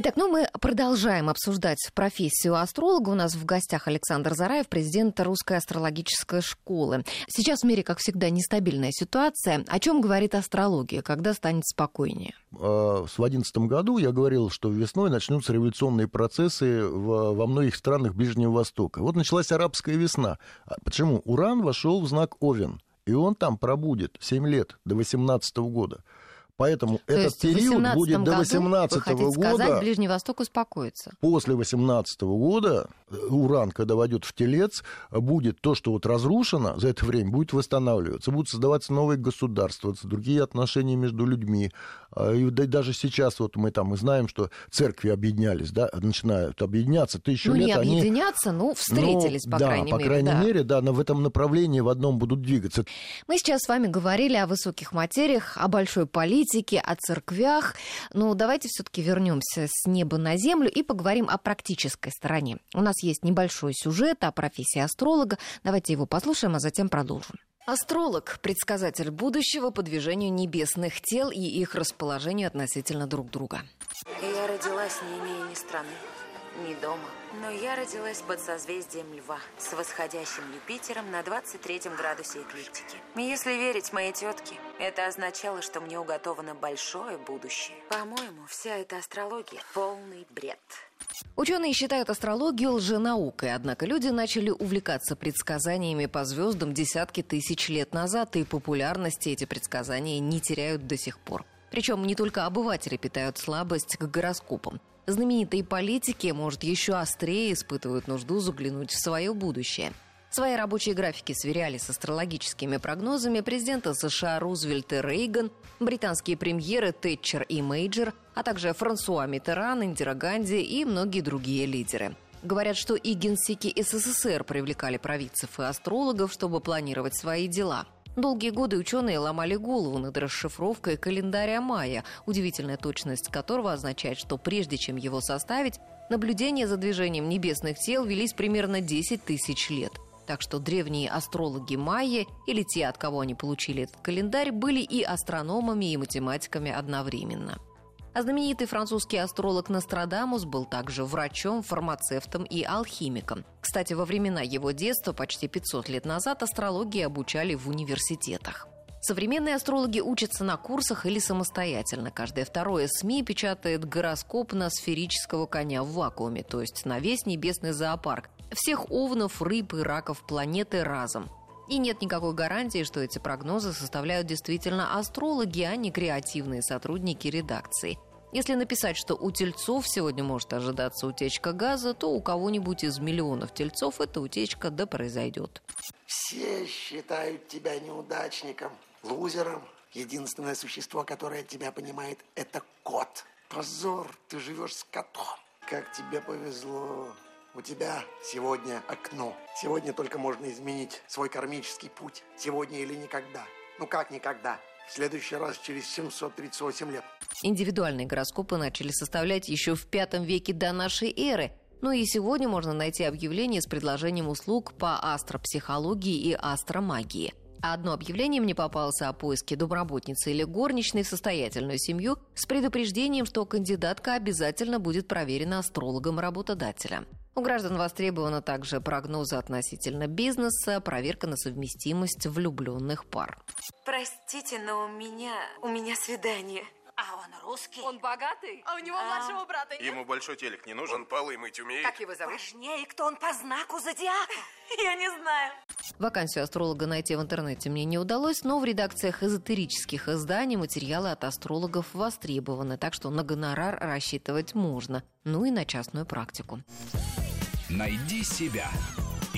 Итак, ну мы продолжаем обсуждать профессию астролога. У нас в гостях Александр Зараев, президент Русской астрологической школы. Сейчас в мире, как всегда, нестабильная ситуация. О чем говорит астрология? Когда станет спокойнее? А, в 2011 году я говорил, что весной начнутся революционные процессы во многих странах Ближнего Востока. Вот началась арабская весна. А почему? Уран вошел в знак Овен, и он там пробудет 7 лет, до 18 года. Поэтому То этот период будет до 18 года. Сказать, Ближний Восток успокоится. После 18 года уран, когда войдет в телец, будет то, что вот разрушено за это время, будет восстанавливаться. Будут создаваться новые государства, другие отношения между людьми. А, и даже сейчас вот мы там мы знаем, что церкви объединялись, да, начинают объединяться. Тысячу ну, лет не они... объединяться, ну, встретились, ну, по да, крайней по мере. крайней да. мере, да, но в этом направлении в одном будут двигаться. Мы сейчас с вами говорили о высоких материях, о большой политике, о церквях. Но давайте все-таки вернемся с неба на землю и поговорим о практической стороне. У нас есть небольшой сюжет о профессии астролога. Давайте его послушаем, а затем продолжим. Астролог – предсказатель будущего по движению небесных тел и их расположению относительно друг друга. Я родилась, не имея ни страны, ни дома. Но я родилась под созвездием Льва с восходящим Юпитером на 23 градусе эклиптики. Если верить моей тетке, это означало, что мне уготовано большое будущее. По-моему, вся эта астрология – полный бред. Ученые считают астрологию лженаукой, однако люди начали увлекаться предсказаниями по звездам десятки тысяч лет назад, и популярности эти предсказания не теряют до сих пор. Причем не только обыватели питают слабость к гороскопам. Знаменитые политики, может, еще острее испытывают нужду заглянуть в свое будущее. Свои рабочие графики сверяли с астрологическими прогнозами президента США Рузвельт и Рейган, британские премьеры Тэтчер и Мейджор, а также Франсуа Миттеран, Индира Ганди и многие другие лидеры. Говорят, что и генсеки СССР привлекали провидцев и астрологов, чтобы планировать свои дела – Долгие годы ученые ломали голову над расшифровкой календаря Майя, удивительная точность которого означает, что прежде чем его составить, наблюдения за движением небесных тел велись примерно 10 тысяч лет. Так что древние астрологи майя, или те, от кого они получили этот календарь, были и астрономами, и математиками одновременно. А знаменитый французский астролог Нострадамус был также врачом, фармацевтом и алхимиком. Кстати, во времена его детства, почти 500 лет назад, астрологии обучали в университетах. Современные астрологи учатся на курсах или самостоятельно. Каждое второе СМИ печатает гороскоп на сферического коня в вакууме, то есть на весь небесный зоопарк. Всех овнов, рыб и раков планеты разом. И нет никакой гарантии, что эти прогнозы составляют действительно астрологи, а не креативные сотрудники редакции. Если написать, что у тельцов сегодня может ожидаться утечка газа, то у кого-нибудь из миллионов тельцов эта утечка да произойдет. Все считают тебя неудачником, лузером. Единственное существо, которое тебя понимает, это кот. Позор, ты живешь с котом. Как тебе повезло. У тебя сегодня окно. Сегодня только можно изменить свой кармический путь. Сегодня или никогда. Ну как никогда? В следующий раз через 738 лет. Индивидуальные гороскопы начали составлять еще в V веке до нашей эры. Ну и сегодня можно найти объявление с предложением услуг по астропсихологии и астромагии. Одно объявление мне попалось о поиске домработницы или горничной в состоятельную семью с предупреждением, что кандидатка обязательно будет проверена астрологом работодателя. У граждан востребованы также прогнозы относительно бизнеса, проверка на совместимость влюбленных пар. Простите, но у меня... у меня свидание. А он русский? Он богатый? А у него младшего брата нет? Ему большой телек не нужен. Он полы мыть умеет. Как его зовут? Важнее, кто он по знаку зодиака. Я не знаю. Вакансию астролога найти в интернете мне не удалось, но в редакциях эзотерических изданий материалы от астрологов востребованы, так что на гонорар рассчитывать можно, ну и на частную практику. Найди себя.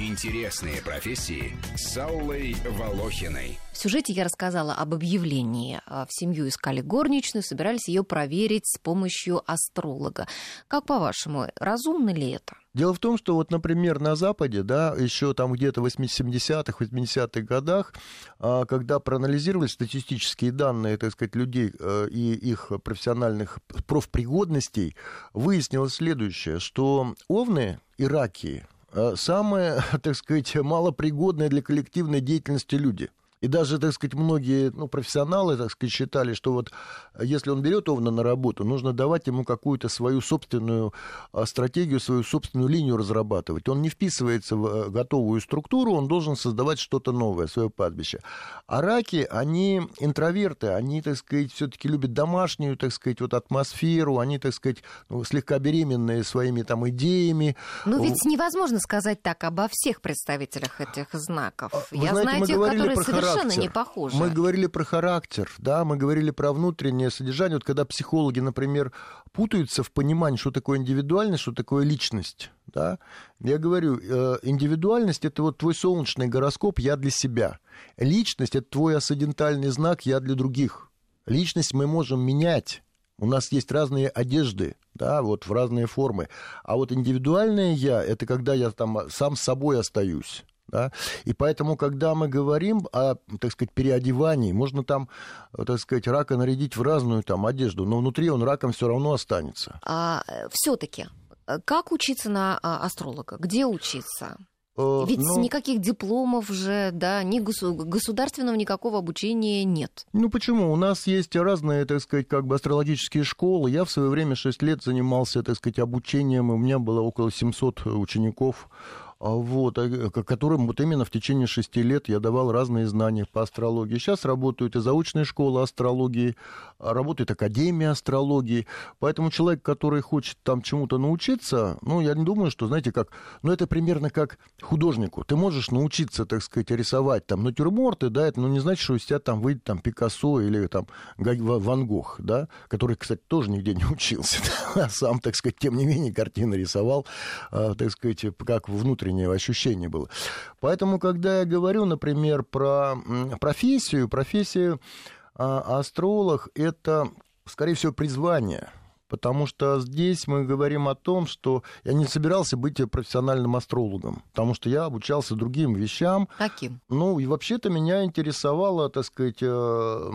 Интересные профессии с Аллой Волохиной. В сюжете я рассказала об объявлении. В семью искали горничную, собирались ее проверить с помощью астролога. Как по-вашему, разумно ли это? Дело в том, что вот, например, на Западе, да, еще там где-то в 70-х, 80-х годах, а, когда проанализировали статистические данные, так сказать, людей э, и их профессиональных профпригодностей, выяснилось следующее, что овны и раки самые, так сказать, малопригодные для коллективной деятельности люди – и даже, так сказать, многие ну, профессионалы, так сказать, считали, что вот э, если он берет Овна на работу, нужно давать ему какую-то свою собственную а, стратегию, свою собственную линию разрабатывать. Он не вписывается в э, готовую структуру, он должен создавать что-то новое, свое падбище. А раки, они интроверты, они, так сказать, все-таки любят домашнюю, так сказать, вот атмосферу, они, так сказать, ну, слегка беременные своими там идеями. Ну ведь невозможно сказать так обо всех представителях этих знаков. А, вы Я знаете, знаю тех, которые про совершенно характер. не похожи. Мы говорили про характер, да, мы говорили про внутреннее содержание. Вот когда психологи, например, путаются в понимании, что такое индивидуальность, что такое личность, да, я говорю, э, индивидуальность это вот твой солнечный гороскоп «я для себя». Личность это твой асцендентальный знак «я для других». Личность мы можем менять. У нас есть разные одежды, да, вот в разные формы. А вот индивидуальное я, это когда я там сам с собой остаюсь. Да? И поэтому, когда мы говорим о, так сказать, переодевании, можно там, так сказать, рака нарядить в разную там одежду, но внутри он раком все равно останется. А все-таки, как учиться на а, астролога? Где учиться? Э, Ведь ну, никаких дипломов же, да, ни госу- государственного никакого обучения нет. Ну почему? У нас есть разные, так сказать, как бы астрологические школы. Я в свое время 6 лет занимался, так сказать, обучением, и у меня было около 700 учеников вот, а, к- которым вот именно в течение шести лет я давал разные знания по астрологии. Сейчас работают и заочные школы астрологии, а, работает Академия астрологии. Поэтому человек, который хочет там чему-то научиться, ну, я не думаю, что, знаете, как, ну, это примерно как художнику. Ты можешь научиться, так сказать, рисовать там натюрморты, да, это ну, не значит, что из тебя там выйдет там Пикассо или там Ван Гог, да, который, кстати, тоже нигде не учился, а сам, так сказать, тем не менее, картины рисовал, а, так сказать, как внутреннее ощущение было. Поэтому, когда я говорю, например, про профессию, профессию а, астролог — это, скорее всего, призвание — Потому что здесь мы говорим о том, что я не собирался быть профессиональным астрологом, потому что я обучался другим вещам, Каким? ну, и вообще-то меня интересовала, так сказать, э,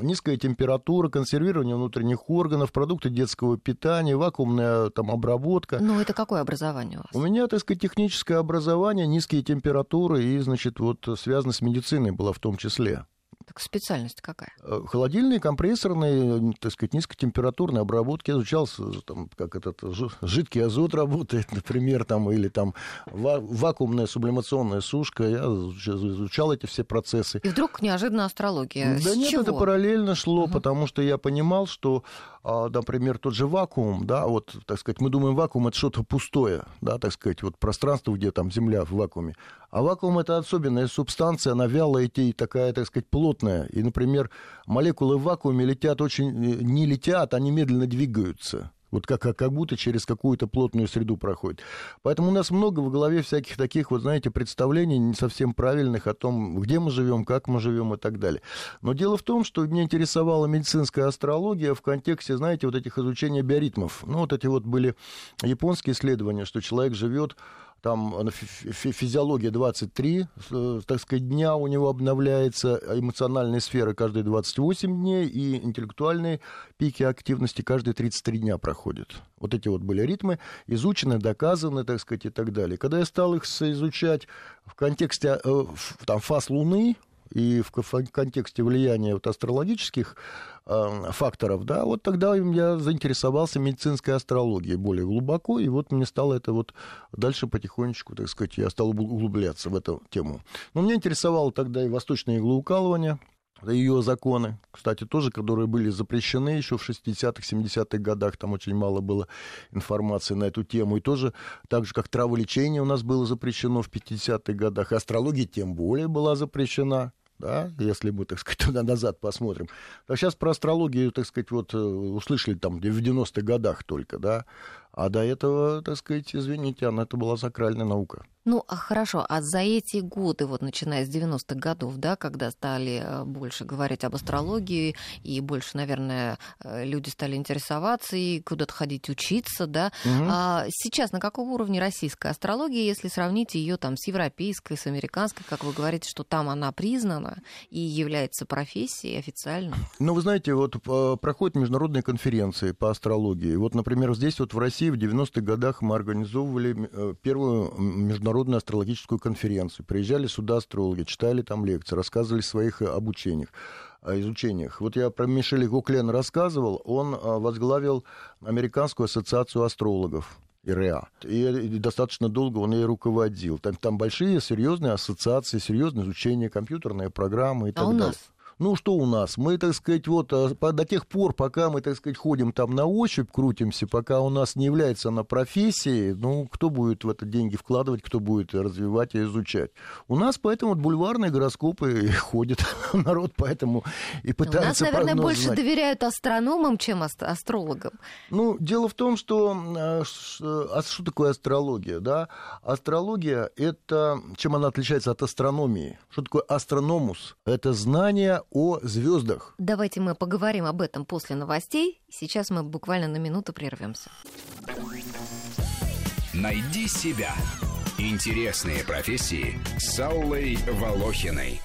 низкая температура, консервирование внутренних органов, продукты детского питания, вакуумная там обработка. Ну, это какое образование у вас? У меня, так сказать, техническое образование, низкие температуры и, значит, вот связано с медициной было в том числе. Так специальность какая? Э, Холодильные, компрессорные, так сказать, низкотемпературные обработки. Я изучал, там, как этот жи- жидкий азот работает, например, там, или там ва- вакуумная сублимационная сушка. Я изуч- изучал эти все процессы. И вдруг неожиданно астрология. Да С нет, чего? это параллельно шло, Мгм. потому что я понимал, что, например, тот же вакуум, да, вот, так сказать, мы думаем, вакуум это что-то пустое, да, так сказать, вот пространство, где там Земля в вакууме. А вакуум это особенная субстанция, она вялая и такая, так сказать, плотная. И, например, молекулы в вакууме летят очень, э, не летят, они медленно двигаются. Вот как, как, будто через какую-то плотную среду проходит. Поэтому у нас много в голове всяких таких, вот знаете, представлений не совсем правильных о том, где мы живем, как мы живем и так далее. Но дело в том, что меня интересовала медицинская астрология в контексте, знаете, вот этих изучения биоритмов. Ну, вот эти вот были японские исследования, что человек живет там фи- фи- физиология 23, э, так сказать, дня у него обновляется, а эмоциональные сферы каждые 28 дней, и интеллектуальные пики активности каждые 33 дня проходят. Вот эти вот были ритмы, изучены, доказаны, так сказать, и так далее. Когда я стал их изучать в контексте э, там, фаз Луны, и в ко- в контексте влияния вот астрологических э, факторов, да, вот тогда я заинтересовался медицинской астрологией более глубоко, и вот мне стало это вот дальше потихонечку, так сказать, я стал угл- углубляться в эту тему. Но меня интересовало тогда и восточное иглоукалывание, ее законы, кстати, тоже, которые были запрещены еще в 60-х, 70-х годах, там очень мало было информации на эту тему, и тоже, так же, как траволечение у нас было запрещено в 50-х годах, астрология тем более была запрещена, да, если мы, так сказать, туда назад посмотрим. А сейчас про астрологию, так сказать, вот э, услышали там в 90-х годах только, да, а до этого, так сказать, извините, она это была сакральная наука. Ну, а хорошо, а за эти годы, вот начиная с 90-х годов, да, когда стали э, больше говорить об астрологии, и больше, наверное, э, люди стали интересоваться и куда-то ходить учиться, да, Мгм. а сейчас на каком уровне российская астрология, если сравнить ее там с европейской, с американской, как вы говорите, что там она признана и является профессией официально? Ну, вы знаете, вот э, проходят международные конференции по астрологии. Вот, например, здесь вот в России России в 90-х годах мы организовывали э, первую международную астрологическую конференцию. Приезжали сюда астрологи, читали там лекции, рассказывали о своих обучениях изучениях. Вот я про Мишеля Гуклен рассказывал, он возглавил Американскую ассоциацию астрологов. ИРА. И, и достаточно долго он ей руководил. Там, там большие, серьезные ассоциации, серьезное изучение, компьютерные программы и а так у далее. Нас? Ну, что у нас? Мы, так сказать, вот а, до тех пор, пока мы, так сказать, ходим там на ощупь, крутимся, пока у нас не является она профессией, ну, кто будет в это деньги вкладывать, кто будет развивать и изучать? У нас поэтому вот бульварные гороскопы ходят, народ поэтому и пытается У нас, наверное, больше знать. доверяют астрономам, чем астрологам. Ну, дело в том, что... А, а что такое астрология, да? Астрология — это... Чем она отличается от астрономии? Что такое астрономус? Это знание о звездах. Давайте мы поговорим об этом после новостей. Сейчас мы буквально на минуту прервемся. Найди себя. Интересные профессии с Аллой Волохиной.